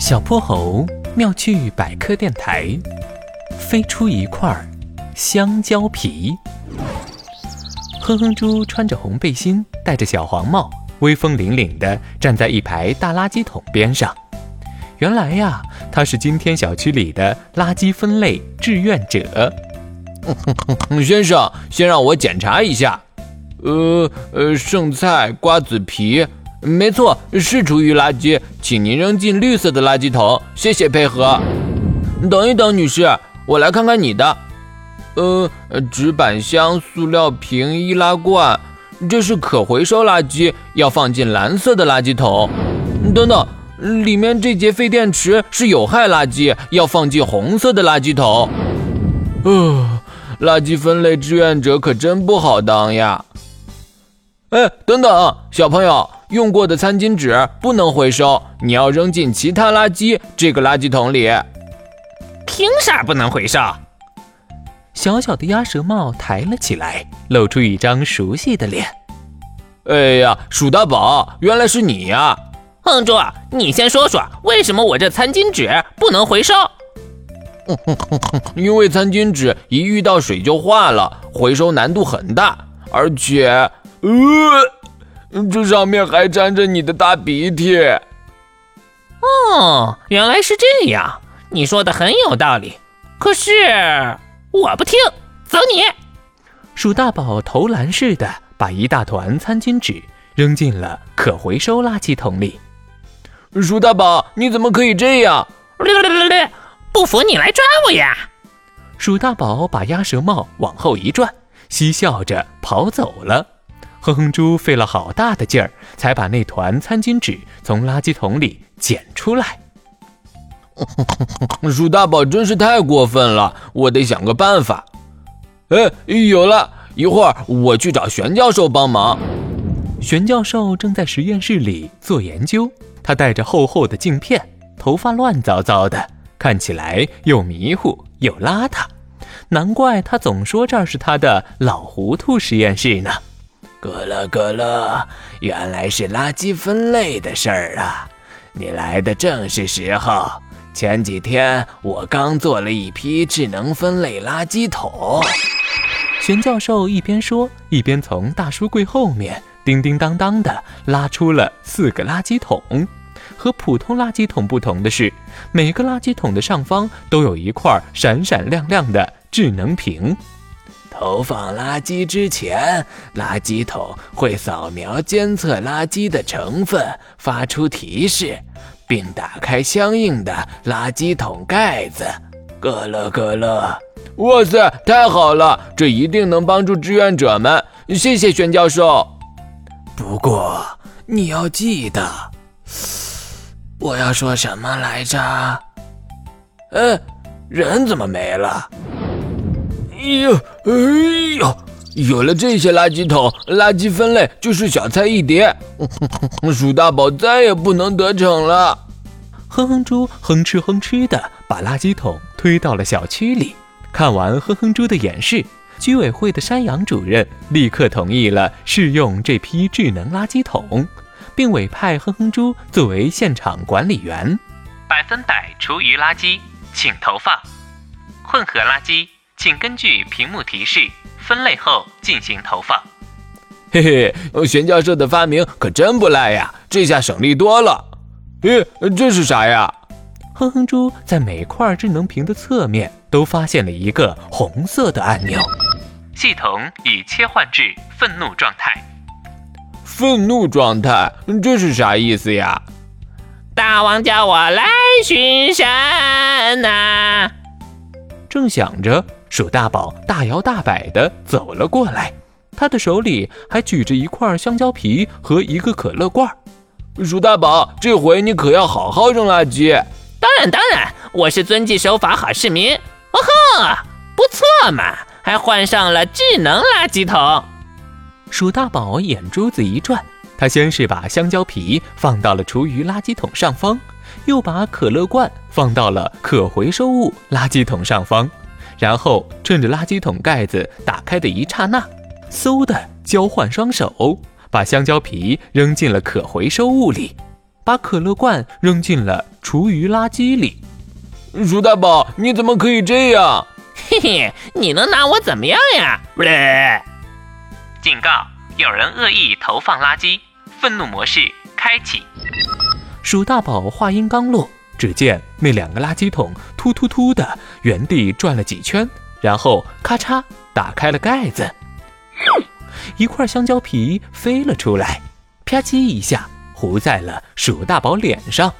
小泼猴妙趣百科电台，飞出一块香蕉皮。哼哼猪穿着红背心，戴着小黄帽，威风凛凛地站在一排大垃圾桶边上。原来呀，他是今天小区里的垃圾分类志愿者。先生，先让我检查一下。呃呃，剩菜、瓜子皮。没错，是厨余垃圾，请您扔进绿色的垃圾桶。谢谢配合。等一等，女士，我来看看你的。呃，纸板箱、塑料瓶、易拉罐，这是可回收垃圾，要放进蓝色的垃圾桶。等等，里面这节废电池是有害垃圾，要放进红色的垃圾桶。呃，垃圾分类志愿者可真不好当呀。哎，等等，小朋友。用过的餐巾纸不能回收，你要扔进其他垃圾这个垃圾桶里。凭啥不能回收？小小的鸭舌帽抬了起来，露出一张熟悉的脸。哎呀，鼠大宝，原来是你呀！哼猪，你先说说，为什么我这餐巾纸不能回收？因为餐巾纸一遇到水就化了，回收难度很大，而且，呃。这上面还沾着你的大鼻涕。哦，原来是这样，你说的很有道理。可是我不听，走你！鼠大宝投篮似的把一大团餐巾纸扔进了可回收垃圾桶里。鼠大宝，你怎么可以这样？不服你来抓我呀！鼠大宝把鸭舌帽往后一转，嬉笑着跑走了。哼哼猪费了好大的劲儿，才把那团餐巾纸从垃圾桶里捡出来。鼠大宝真是太过分了，我得想个办法。哎，有了！一会儿我去找玄教授帮忙。玄教授正在实验室里做研究，他戴着厚厚的镜片，头发乱糟糟的，看起来又迷糊又邋遢。难怪他总说这儿是他的老糊涂实验室呢。咯了咯了，原来是垃圾分类的事儿啊！你来的正是时候。前几天我刚做了一批智能分类垃圾桶。玄教授一边说，一边从大书柜后面叮叮当当的拉出了四个垃圾桶。和普通垃圾桶不同的是，每个垃圾桶的上方都有一块闪闪亮亮的智能屏。投放垃圾之前，垃圾桶会扫描监测垃圾的成分，发出提示，并打开相应的垃圾桶盖子。咯乐咯乐，哇塞，太好了！这一定能帮助志愿者们。谢谢玄教授。不过你要记得，我要说什么来着？嗯，人怎么没了？哎呦，哎呦！有了这些垃圾桶，垃圾分类就是小菜一碟。鼠大宝再也不能得逞了。哼哼猪哼哧哼哧的把垃圾桶推到了小区里。看完哼哼猪的演示，居委会的山羊主任立刻同意了试用这批智能垃圾桶，并委派哼哼猪作为现场管理员。百分百厨余垃圾，请投放；混合垃圾。请根据屏幕提示分类后进行投放。嘿嘿，玄教授的发明可真不赖呀，这下省力多了。咦，这是啥呀？哼哼猪在每块智能屏的侧面都发现了一个红色的按钮。系统已切换至愤怒状态。愤怒状态，这是啥意思呀？大王叫我来巡山呐！正想着。鼠大宝大摇大摆地走了过来，他的手里还举着一块香蕉皮和一个可乐罐。鼠大宝，这回你可要好好扔垃圾。当然当然，我是遵纪守法好市民。哦吼，不错嘛，还换上了智能垃圾桶。鼠大宝眼珠子一转，他先是把香蕉皮放到了厨余垃圾桶上方，又把可乐罐放到了可回收物垃圾桶上方。然后趁着垃圾桶盖子打开的一刹那，嗖的交换双手，把香蕉皮扔进了可回收物里。把可乐罐扔进了厨余垃圾里。鼠大宝，你怎么可以这样？嘿嘿，你能拿我怎么样呀？不对，警告：有人恶意投放垃圾，愤怒模式开启。鼠大宝话音刚落，只见那两个垃圾桶突突突的原地转了几圈，然后咔嚓打开了盖子，一块香蕉皮飞了出来，啪叽一下糊在了鼠大宝脸上。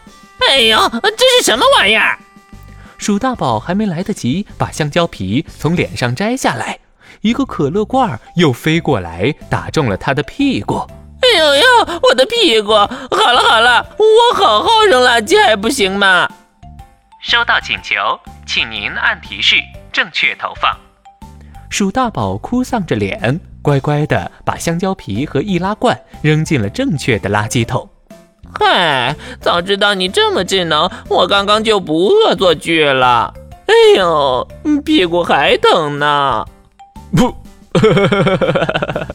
哎呦，这是什么玩意儿？鼠大宝还没来得及把香蕉皮从脸上摘下来，一个可乐罐又飞过来，打中了他的屁股。哎呦呦，我的屁股！好了好了，我好好扔垃圾还不行吗？收到请求，请您按提示正确投放。鼠大宝哭丧着脸，乖乖的把香蕉皮和易拉罐扔进了正确的垃圾桶。嗨，早知道你这么智能，我刚刚就不恶作剧了。哎呦，屁股还疼呢。不。